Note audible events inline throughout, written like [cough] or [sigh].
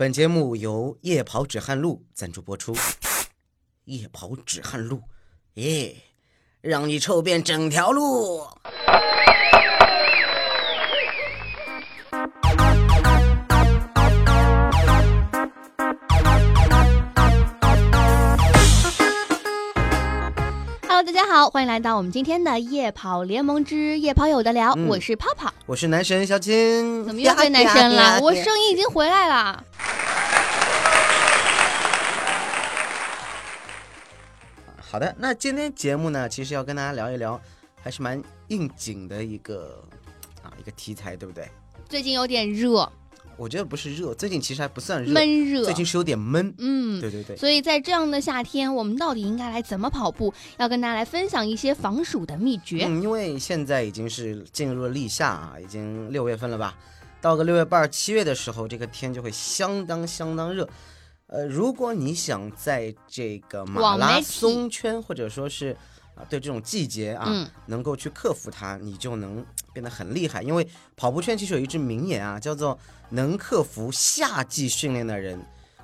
本节目由夜跑止汗露赞助播出。夜跑止汗露，耶，让你臭遍整条路。Hello，大家好，欢迎来到我们今天的夜跑联盟之夜跑有的聊，嗯我是泡泡。我是男神小金，怎么又变男生呀呀呀了？我声音已经回来了。好的，那今天节目呢，其实要跟大家聊一聊，还是蛮应景的一个啊一个题材，对不对？最近有点热，我觉得不是热，最近其实还不算热，闷热最。近是有点闷。嗯，对对对，所以在这样的夏天，我们到底应该来怎么跑步？要跟大家来分享一些防暑的秘诀。嗯，因为现在已经是进入了立夏啊，已经六月份了吧？到个六月半、七月的时候，这个天就会相当相当热。呃，如果你想在这个马拉松圈，或者说是啊，对这种季节啊，嗯能够去克服它，你就能变得很厉害。因为跑步圈其实有一句名言啊，叫做“能克服夏季训练的人，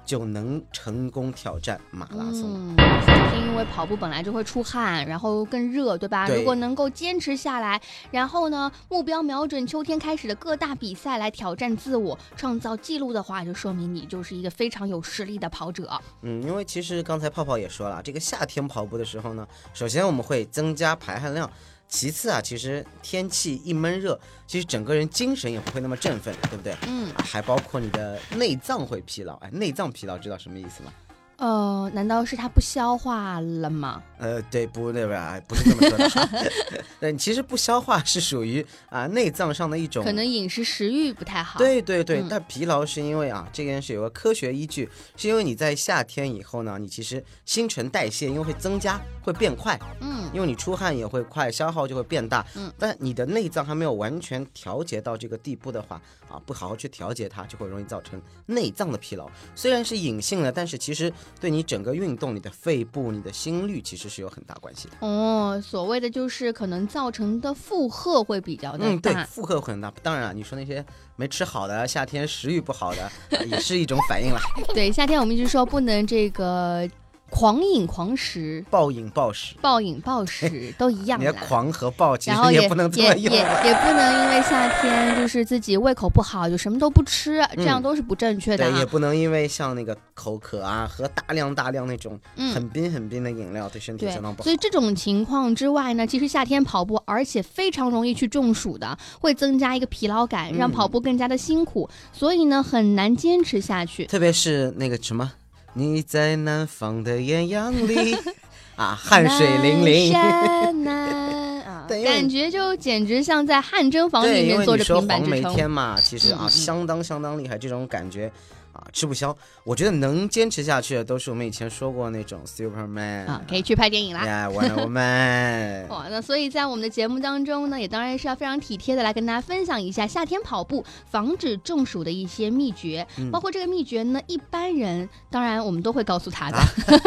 就能成功挑战马拉松”。嗯，夏天因为跑步本来就会出汗，然后更热，对吧？对如果能够坚持下来，然后呢，目标瞄准秋天开始的各大比赛来挑战自我，创造记录的话，就说明你就是一个非常有实力的跑者。嗯，因为其实刚才泡泡也说了，这个夏天跑步的时候呢，首先我们会增加排汗量，其次啊，其实天气一闷热，其实整个人精神也不会那么振奋，对不对？嗯，啊还包括你的内脏会疲劳，哎，内脏疲劳知道什么意思吗？呃，难道是它不消化了吗？呃，对，不，对吧？不是这么说的哈。[laughs] 对，其实不消化是属于啊内脏上的一种可能饮食食欲不太好。，对对对，嗯但疲劳是因为啊，这件事有个科学依据，是因为你在夏天以后呢，你其实新陈代谢因为会增加，会变快，嗯，因为你出汗也会快，消耗就会变大。嗯，但你的内脏还没有完全调节到这个地步的话，啊，不好好去调节它，就会容易造成内脏的疲劳。虽然是隐性的，但是其实对你整个运动、你的肺部、你的心率其实是有很大关系的。哦，所谓的就是可能造成的负荷会比较大嗯，对，负荷很大。当然了，你说那些没吃好的、夏天食欲不好的，啊也是一种反应啦。[laughs] 对，夏天我们一直说不能这个狂饮狂食。暴饮暴食。暴饮暴食 [laughs] 都一样你的，狂和暴其然后也不能这也也么用。也不能因为夏天就是自己胃口不好就什么都不吃，这样嗯都是不正确的对，也啊。不能因为像那个口渴啊，喝大量大量那种嗯很冰很冰的饮料，对身体相当不，好所。以这种情况之外呢，其实夏天跑步，而且非常容易去中暑的，会增加一个疲劳感，让嗯跑步更加的辛苦，所以呢很难坚持下去。特别是那个什么，你在南方的艳阳里 [laughs] 啊，汗水淋漓。[laughs] 感觉就简直像在汗蒸房里面坐着为你说平板支撑。黄梅天嘛，其实啊嗯嗯嗯相当相当厉害，这种感觉啊吃不消。我觉得能坚持下去的都是我们以前说过那种 Superman 啊，可以去拍电影啦。呀，Wonder Woman。[laughs] 哇，那所以在我们的节目当中呢，也当然是要非常体贴的来跟大家分享一下夏天跑步防止中暑的一些秘诀，嗯包括这个秘诀呢，一般人当然我们都会告诉他的。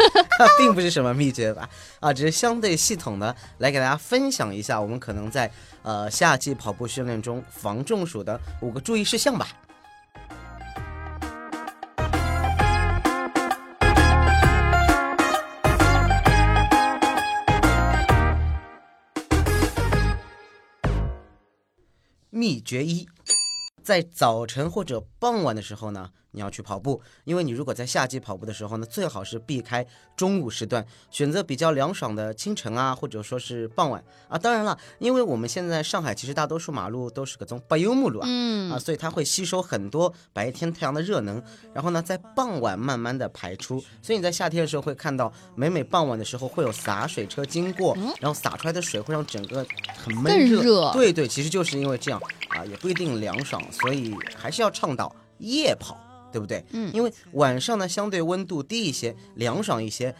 [laughs] 并不是什么秘诀吧？啊，只是相对系统的来给大家分享一下，我们可能在呃夏季跑步训练中防中暑的五个注意事项吧。秘诀一，在早晨或者傍晚的时候呢，你要去跑步，因为你如果在夏季跑步的时候呢，最好是避开中午时段，选择比较凉爽的清晨啊，或者说是傍晚啊。当然了，因为我们现在上海其实大多数马路都是个种柏油马路啊。嗯啊，所以它会吸收很多白天太阳的热能，然后呢，在傍晚慢慢的排出。所以你在夏天的时候会看到，每每傍晚的时候会有洒水车经过，然后洒出来的水会让整个很闷更热对对，其实就是因为这样啊，也不一定凉爽，所以还是要倡导夜跑，对不对？嗯因为晚上呢相对温度低一些，凉爽一些。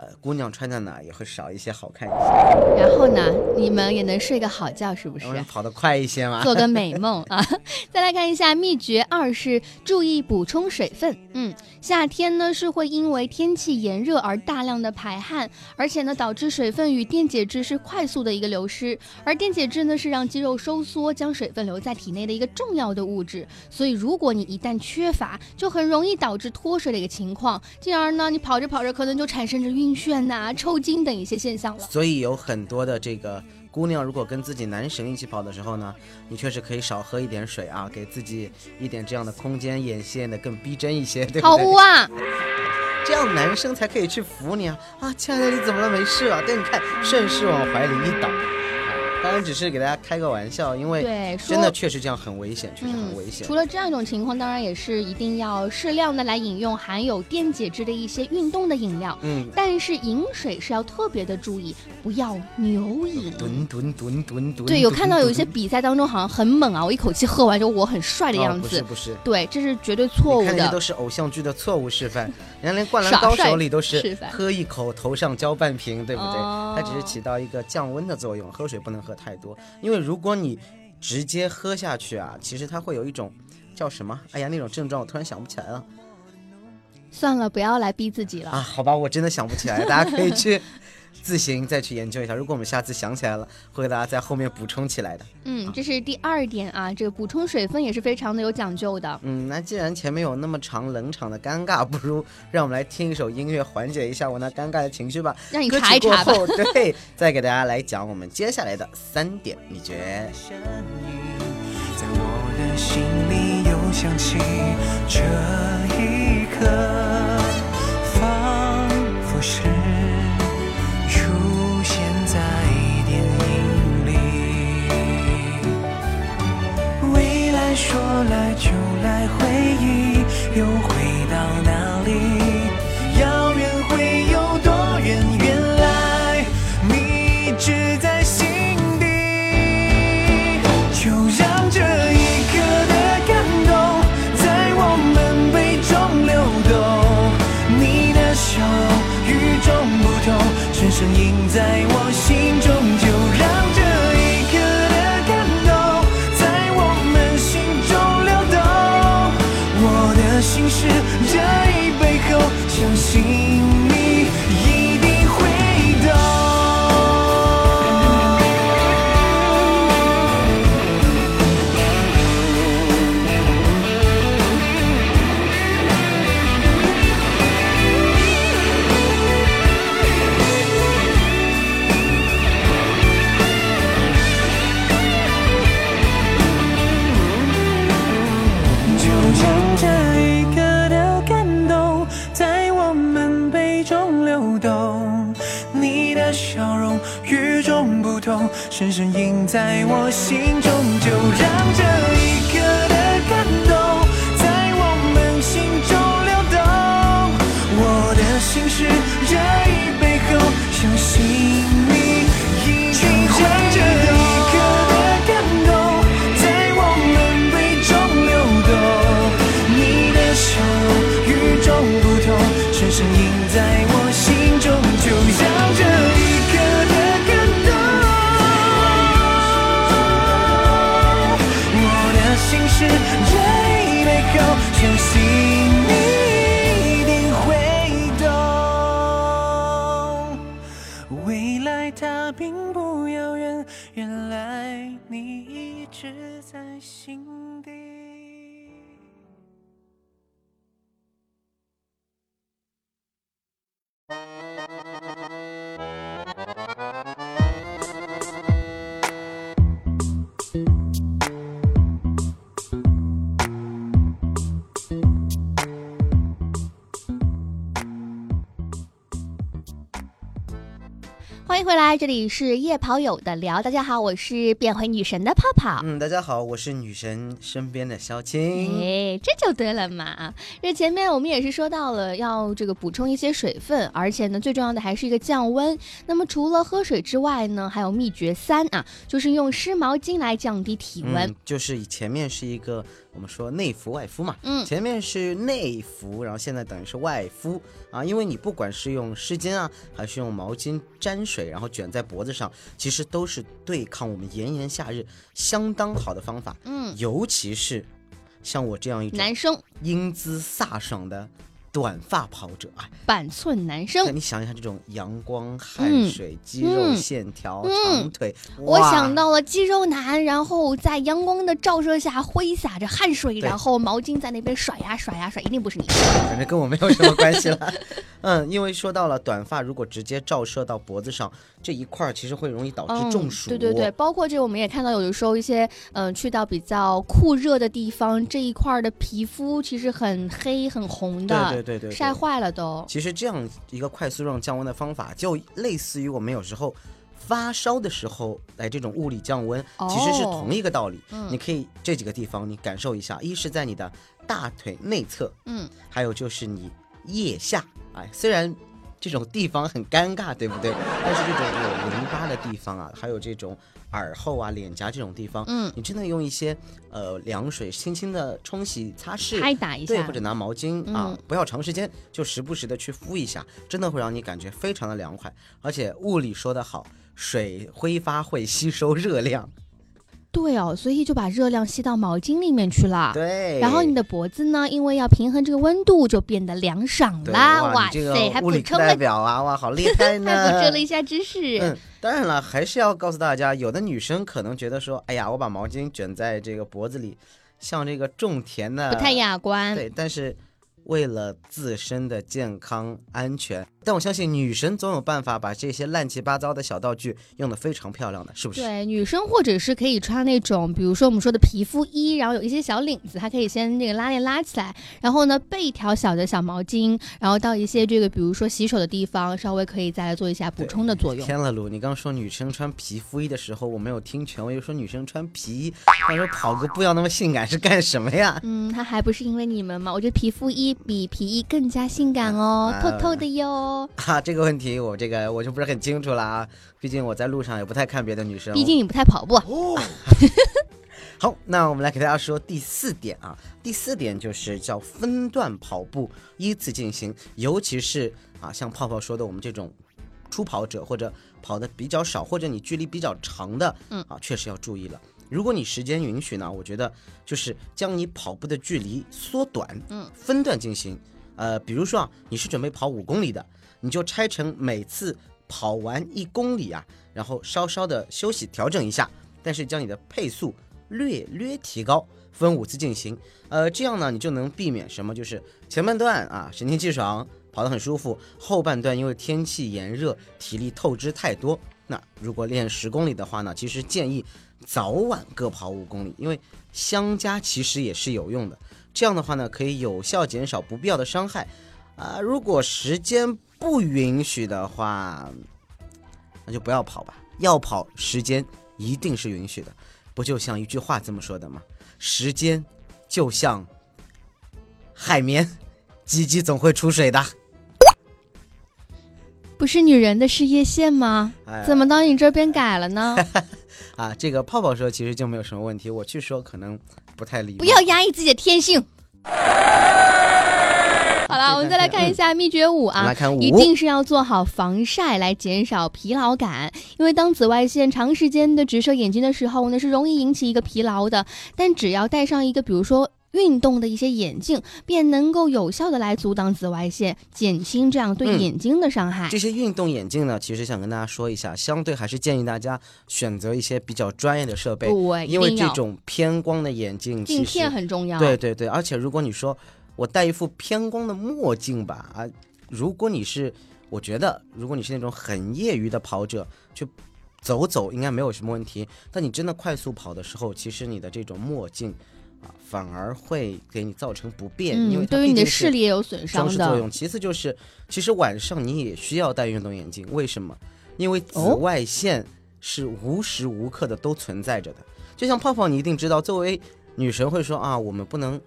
呃，姑娘穿在哪也会少一些好看一些，然后呢，你们也能睡个好觉，是不是跑得快一些嘛。做个美梦 [laughs] 啊！再来看一下秘诀二是注意补充水分。嗯，夏天呢是会因为天气炎热而大量的排汗，而且呢导致水分与电解质是快速的一个流失。而电解质呢是让肌肉收缩、将水分留在体内的一个重要的物质。所以如果你一旦缺乏，就很容易导致脱水的一个情况，进而呢你跑着跑着可能就产生着晕眩呐、抽筋等一些现象了。所以有很多的这个姑娘，如果跟自己男神一起跑的时候呢，你确实可以少喝一点水啊，给自己一点这样的空间，眼线的更逼真一些，[laughs] 对不对？好污啊！这样男生才可以去扶你啊！啊，亲爱的，你怎么了？没事啊？但你看，顺势往怀里一倒，啊当然只是给大家开个玩笑，因为对，说真的确实这样很危险，确实很危险。除了这样一种情况，当然也是一定要适量的来饮用含有电解质的一些运动的饮料。嗯，但是饮水是要特别的注意，不要牛饮。吨吨吨吨吨。对，有看到有一些比赛当中好像很猛啊，我一口气喝完就我很帅的哦样子。不是不是，对，这是绝对错误的看的。都是偶像剧的错误示范。人家连《灌篮高手》里都是喝一口头上浇半瓶，对不对？哦它只是起到一个降温的作用，喝水不能喝太多，因为如果你直接喝下去啊，其实它会有一种叫什么？哎呀，那种症状我突然想不起来了算了，不要来逼自己了。啊！好吧，我真的想不起来，大家可以去自行再去研究一下。如果我们下次想起来了，会给大家在后面补充起来的。嗯，这是第二点啊，这个补充水分也是非常的有讲究的。嗯，那既然前面有那么长冷场的尴尬，不如让我们来听一首音乐缓解一下我那尴尬的情绪吧。让你歌查一查吧。后，对，再给大家来讲我们接下来的三点秘诀。在我的心里又响起，这一刻声音在我心与众不同，深深印在我心中。就让这一回来，这里是夜跑友的聊。大家好，我是变回女神的泡泡。嗯，大家好，我是女神身边的肖青。哎，这就对了嘛！这前面我们也是说到了要这个补充一些水分，而且呢，最重要的还是一个降温。那么除了喝水之外呢，还有秘诀三啊，就是用湿毛巾来降低体温。嗯，就是以前面是一个我们说内服外敷嘛，嗯前面是内服，然后现在等于是外敷啊，因为你不管是用湿巾啊，还是用毛巾沾水，然后卷在脖子上，其实都是对抗我们炎炎夏日相当好的方法。嗯，尤其是像我这样一种男生英姿飒爽的短发跑者啊，板寸男生。你想一下这种阳光、汗嗯水、肌肉嗯线条、嗯长腿，我想到了肌肉男，然后在阳光的照射下挥洒着汗水，然后毛巾在那边甩呀甩呀甩，一定不是你。反正跟我没有什么关系了。[laughs] 嗯，因为说到了短发，如果直接照射到脖子上这一块儿，其实会容易导致中暑。嗯。对对对，包括这个我们也看到，有的时候一些嗯、呃去到比较酷热的地方，这一块儿的皮肤其实很黑很红的，对对对晒坏了都。其实这样一个快速让降温的方法，就类似于我们有时候发烧的时候来这种物理降温，其实是哦同一个道理。嗯你可以这几个地方你感受一下，一是在你的大腿内侧，嗯，还有就是你腋下。哎，虽然这种地方很尴尬，对不对？但是这种有淋巴的地方啊，还有这种耳后啊、脸颊这种地方，嗯，你真的用一些呃凉水轻轻的冲洗擦拭，拍打一对，下或者拿毛巾啊嗯，不要长时间，就时不时的去敷一下，真的会让你感觉非常的凉快。而且物理说得好，水挥发会吸收热量，对哦，所以就把热量吸到毛巾里面去了。对。然后你的脖子呢，因为要平衡这个温度，就变得凉爽对啦。哇，塞，还补充了，表啊，哇，好厉害呢！[laughs] 还补充了一下知识。[laughs] 嗯，当然了，还是要告诉大家，有的女生可能觉得说，哎呀，我把毛巾卷在这个脖子里，像这个种田的，不太雅观。对，但是为了自身的健康安全，但我相信女神总有办法把这些乱七八糟的小道具用得非常漂亮的，是不是？对，女生或者是可以穿那种，比如说我们说的皮肤衣，然后有一些小领子，它可以先那个拉链拉起来，然后呢备一条小的小毛巾，然后到一些这个比如说洗手的地方，稍微可以再来做一下补充的作用。天了噜！你刚说女生穿皮肤衣的时候，我没有听全，我又说女生穿皮衣，我说跑个步要那么性感是干什么呀？嗯，它还不是因为你们吗？我觉得皮肤衣比皮衣更加性感哦，啊透透的哟。[laughs] 啊，这个问题我这个我就不是很清楚了啊，毕竟我在路上也不太看别的女生。毕竟你不太跑步。[laughs] 好，那我们来给大家说第四点啊，第四点就是叫分段跑步，依次进行，尤其是啊，像泡泡说的，我们这种初跑者或者跑的比较少，或者你距离比较长的，嗯啊，确实要注意了。如果你时间允许呢，我觉得就是将你跑步的距离缩短，嗯，分段进行。呃，比如说啊，你是准备跑五公里的，你就拆成每次跑完一公里啊，然后稍稍的休息调整一下，但是将你的配速略略提高，分五次进行。呃，这样呢，你就能避免什么？就是前半段啊神清气爽，跑得很舒服；后半段因为天气炎热，体力透支太多。那如果练十公里的话呢，其实建议早晚各跑五公里，因为相加其实也是有用的。这样的话呢，可以有效减少不必要的伤害。啊、如果时间不允许的话，那就不要跑吧。要跑，时间一定是允许的。不就像一句话这么说的吗？时间就像海绵，鸡鸡总会出水的。不是女人的事业线吗？哎怎么到你这边改了呢？[laughs] 啊？这个泡泡说其实就没有什么问题，我去说可能不要压抑自己的天性。[laughs] 好了，我们再来看一下秘诀五啊一定是要做好防晒来减少疲劳感，因为当紫外线长时间的直射眼睛的时候呢，是容易引起一个疲劳的。但只要戴上一个，比如说。运动的一些眼镜，便能够有效的来阻挡紫外线，减轻这样对嗯眼睛的伤害。这些运动眼镜呢，其实想跟大家说一下，相对还是建议大家选择一些比较专业的设备，对，因为这种偏光的眼镜镜片很重要。对对对，而且如果你说我戴一副偏光的墨镜吧，啊，如果你是，我觉得如果你是那种很业余的跑者，去走走应该没有什么问题。但你真的快速跑的时候，其实你的这种墨镜啊，反而会给你造成不便，因为嗯，对于你的视力也有损伤的。装饰作用。其次就是，其实晚上你也需要戴运动眼镜，为什么？因为紫哦外线是无时无刻的都存在着的。就像泡泡，你一定知道，作为女神会说啊，我们不能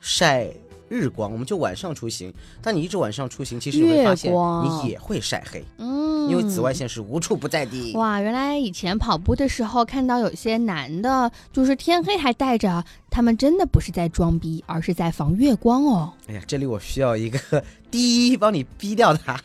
晒日光，我们就晚上出行。但你一直晚上出行，其实你会发现你也会晒黑。嗯，因为紫外线是无处不在的。哇，原来以前跑步的时候看到有些男的，就是天黑还戴着，他们真的不是在装逼，而是在防月光哦。哎呀，这里我需要一个第一帮你逼掉它。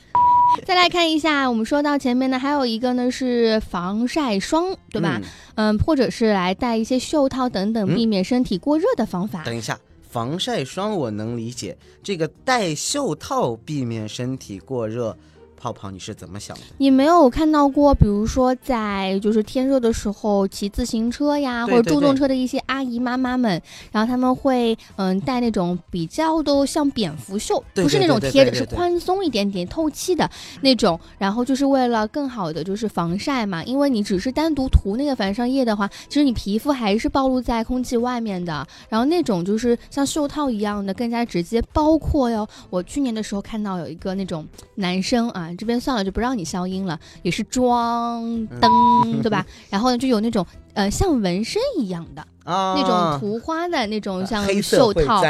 再来看一下，我们说到前面呢，还有一个呢是防晒霜，对吧？嗯，或者是来戴一些袖套等等，避免身体过热的方法。等一下，防晒霜我能理解，这个戴袖套避免身体过热。泡泡，你是怎么想的？你没有看到过，比如说在就是天热的时候骑自行车呀，或者助动车的一些阿姨妈妈们，然后他们会嗯戴那种比较都像蝙蝠袖，不是那种贴着，是宽松一点点、透气的那种，然后就是为了更好的就是防晒嘛。因为你只是单独涂那个防晒液的话，其实你皮肤还是暴露在空气外面的。然后那种就是像袖套一样的，更加直接。包括哟，我去年的时候看到有一个那种男生啊。这边算了，就不让你消音了，也是装灯，对吧？[laughs] 然后呢，就有那种呃，像纹身一样的啊那种图花的那种，像袖套，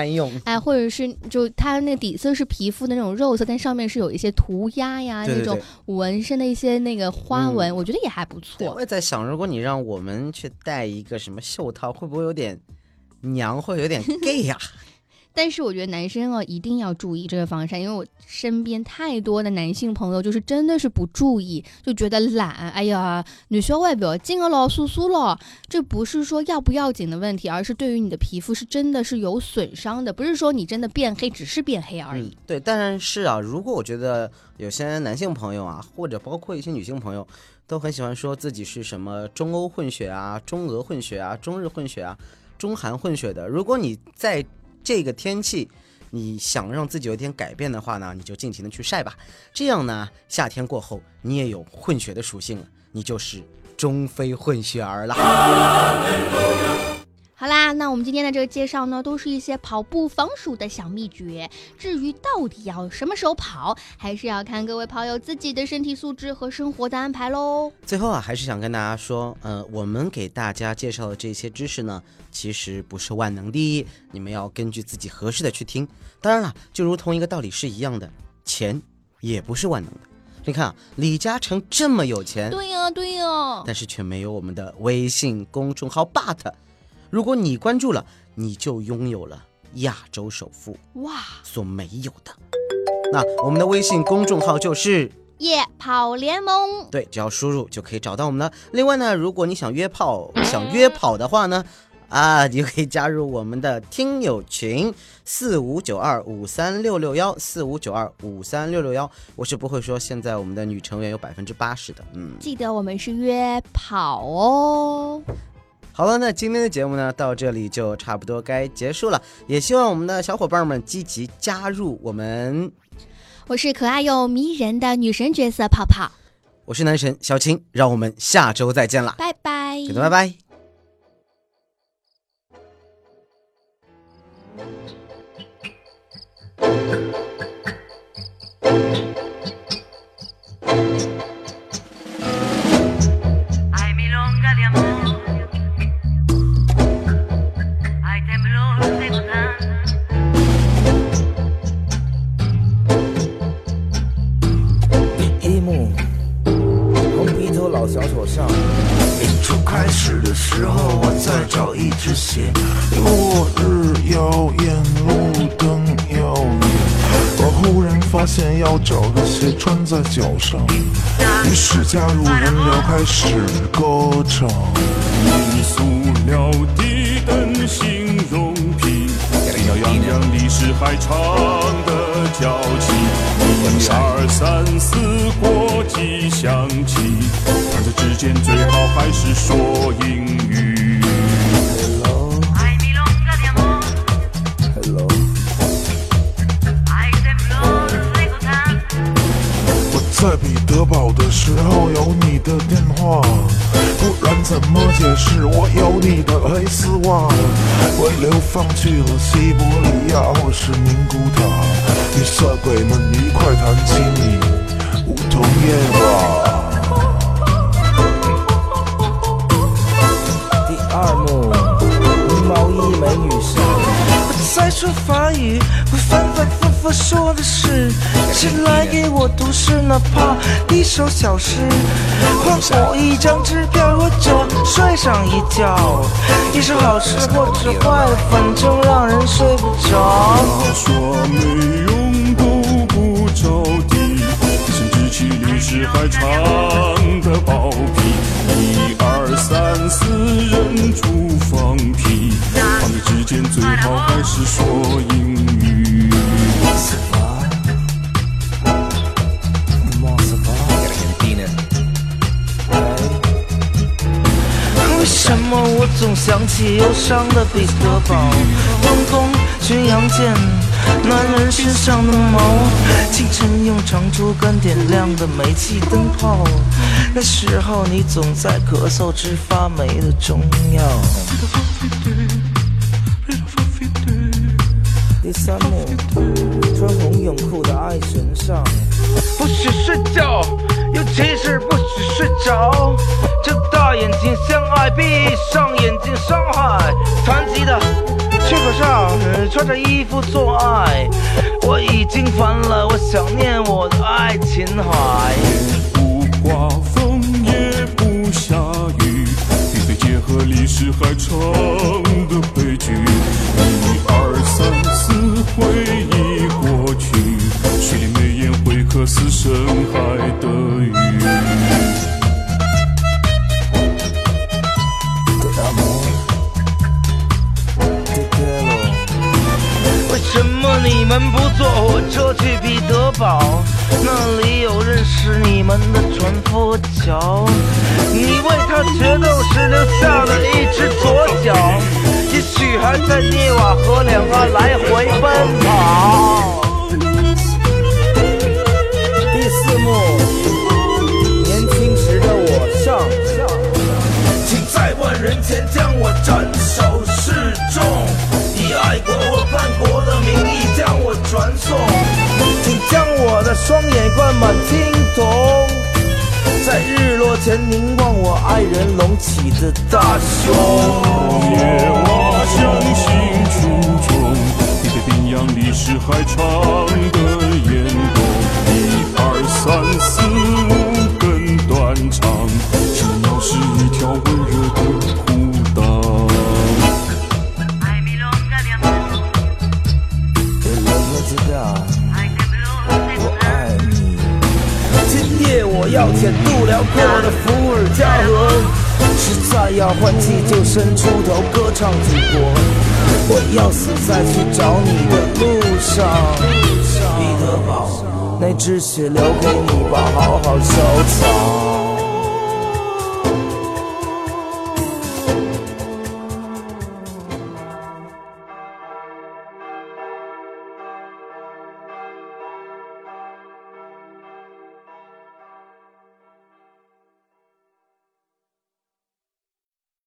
哎，或者是就它那个底色是皮肤的那种肉色，但上面是有一些涂鸦呀，那种纹身的一些那个花纹，我觉得也还不错。我也在想，如果你让我们去戴一个什么袖套，会不会有点娘，会有点 gay 呀？但是我觉得男生哦一定要注意这个防晒，因为我身边太多的男性朋友就是真的是不注意，就觉得懒。哎呀，女生外表紧了老酥酥了，这不是说要不要紧的问题，而是对于你的皮肤是真的是有损伤的，不是说你真的变黑，只是变黑而已。对，但是啊，如果我觉得有些男性朋友啊，或者包括一些女性朋友，都很喜欢说自己是什么中欧混血啊、中俄混血啊、中日混血啊、中韩混血的，如果你在这个天气，你想让自己有点改变的话呢，你就尽情的去晒吧。这样呢，夏天过后你也有混血的属性了，你就是中非混血儿了。好啦，那我们今天的这个介绍呢，都是一些跑步防暑的小秘诀。至于到底要什么时候跑，还是要看各位跑友自己的身体素质和生活的安排喽。最后啊，还是想跟大家说，呃，我们给大家介绍的这些知识呢，其实不是万能的，你们要根据自己合适的去听。当然了，就如同一个道理是一样的，钱也不是万能的。你看啊，李嘉诚这么有钱，对呀对呀，但是却没有我们的微信公众号 but。如果你关注了，你就拥有了亚洲首富哇所没有的。那我们的微信公众号就是夜跑联盟，对，只要输入就可以找到我们了。另外呢，如果你想约炮、想约跑的话呢，啊，你就可以加入我们的听友群四五九二五三六六幺四五九二五三六六幺。我是不会说现在我们的女成员有百分之八十的，嗯，记得我们是约跑哦。好了，那今天的节目呢，到这里就差不多该结束了。也希望我们的小伙伴们积极加入我们。我是可爱又迷人的女神角色泡泡，我是男神小青，让我们下周再见了，拜拜，拜拜拜。流开始歌唱。民塑料的灯芯容品，洋洋历史还长的交情，一二三四国际象棋，朋友之间最好还是说英不然怎么解释我有你的黑丝袜？我流放去了西伯利亚或是宁古塔，你色鬼们一块弹起你梧桐叶吧。我说，的是，谁来给我读诗？哪怕一首小诗，换我一张支票或者睡上一觉，一首好诗或者坏的，反正让人睡不着。他说没用都不着地，生殖器律师还长的包皮，一二三四忍住放屁，朋友之间最好还是说英。为什么我总想起忧伤的彼得堡？东宫巡洋舰，男人身上的毛，清晨用长竹竿点亮的煤气灯泡。那时候你总在咳嗽治发霉的中药。第三幕，穿红泳裤的爱神上，不许睡觉，尤其是不许睡着。睁大眼睛相爱，闭上眼睛伤害。残疾的缺口上，穿着衣服做爱。我已经烦了，我想念我的爱琴海。不刮风也不下雨，并非结合历史还长眼会渴死深海的鱼。为什么你们不坐火车去彼得堡？那里有认识你们的船夫桥。你为他决斗时留下了一只左脚，也许还在涅瓦河两岸来回奔前将我斩首示众，以爱国或叛国的名义将我传颂，请将我的双眼灌满青铜，在日落前凝望我爱人隆起的大胸。夜蛙相信初衷，你被冰洋历史还长的眼要死在去找你的路上。彼得堡，那只血留给你吧，好好收藏。